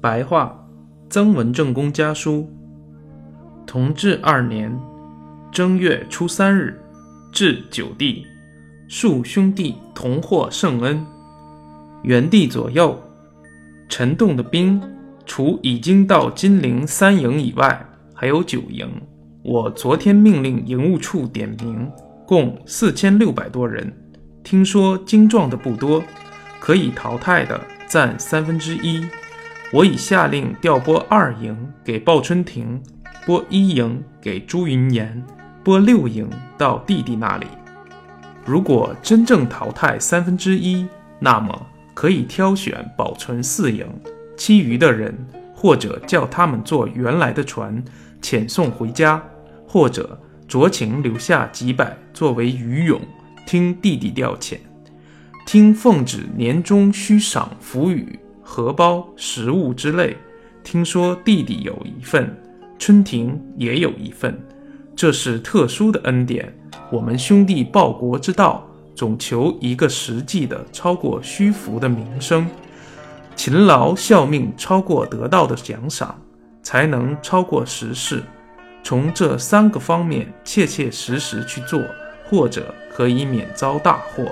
白话，曾文正公家书。同治二年正月初三日，至九地，数兄弟同获圣恩。元帝左右，陈洞的兵，除已经到金陵三营以外，还有九营。我昨天命令营务处点名，共四千六百多人。听说精壮的不多，可以淘汰的占三分之一。我已下令调拨二营给鲍春亭，拨一营给朱云岩，拨六营到弟弟那里。如果真正淘汰三分之一，那么可以挑选保存四营，其余的人或者叫他们坐原来的船遣送回家，或者酌情留下几百作为余勇，听弟弟调遣。听奉旨年终须赏福语。荷包、食物之类，听说弟弟有一份，春婷也有一份，这是特殊的恩典。我们兄弟报国之道，总求一个实际的、超过虚浮的名声。勤劳效命超过得到的奖赏，才能超过时事。从这三个方面切切实实去做，或者可以免遭大祸。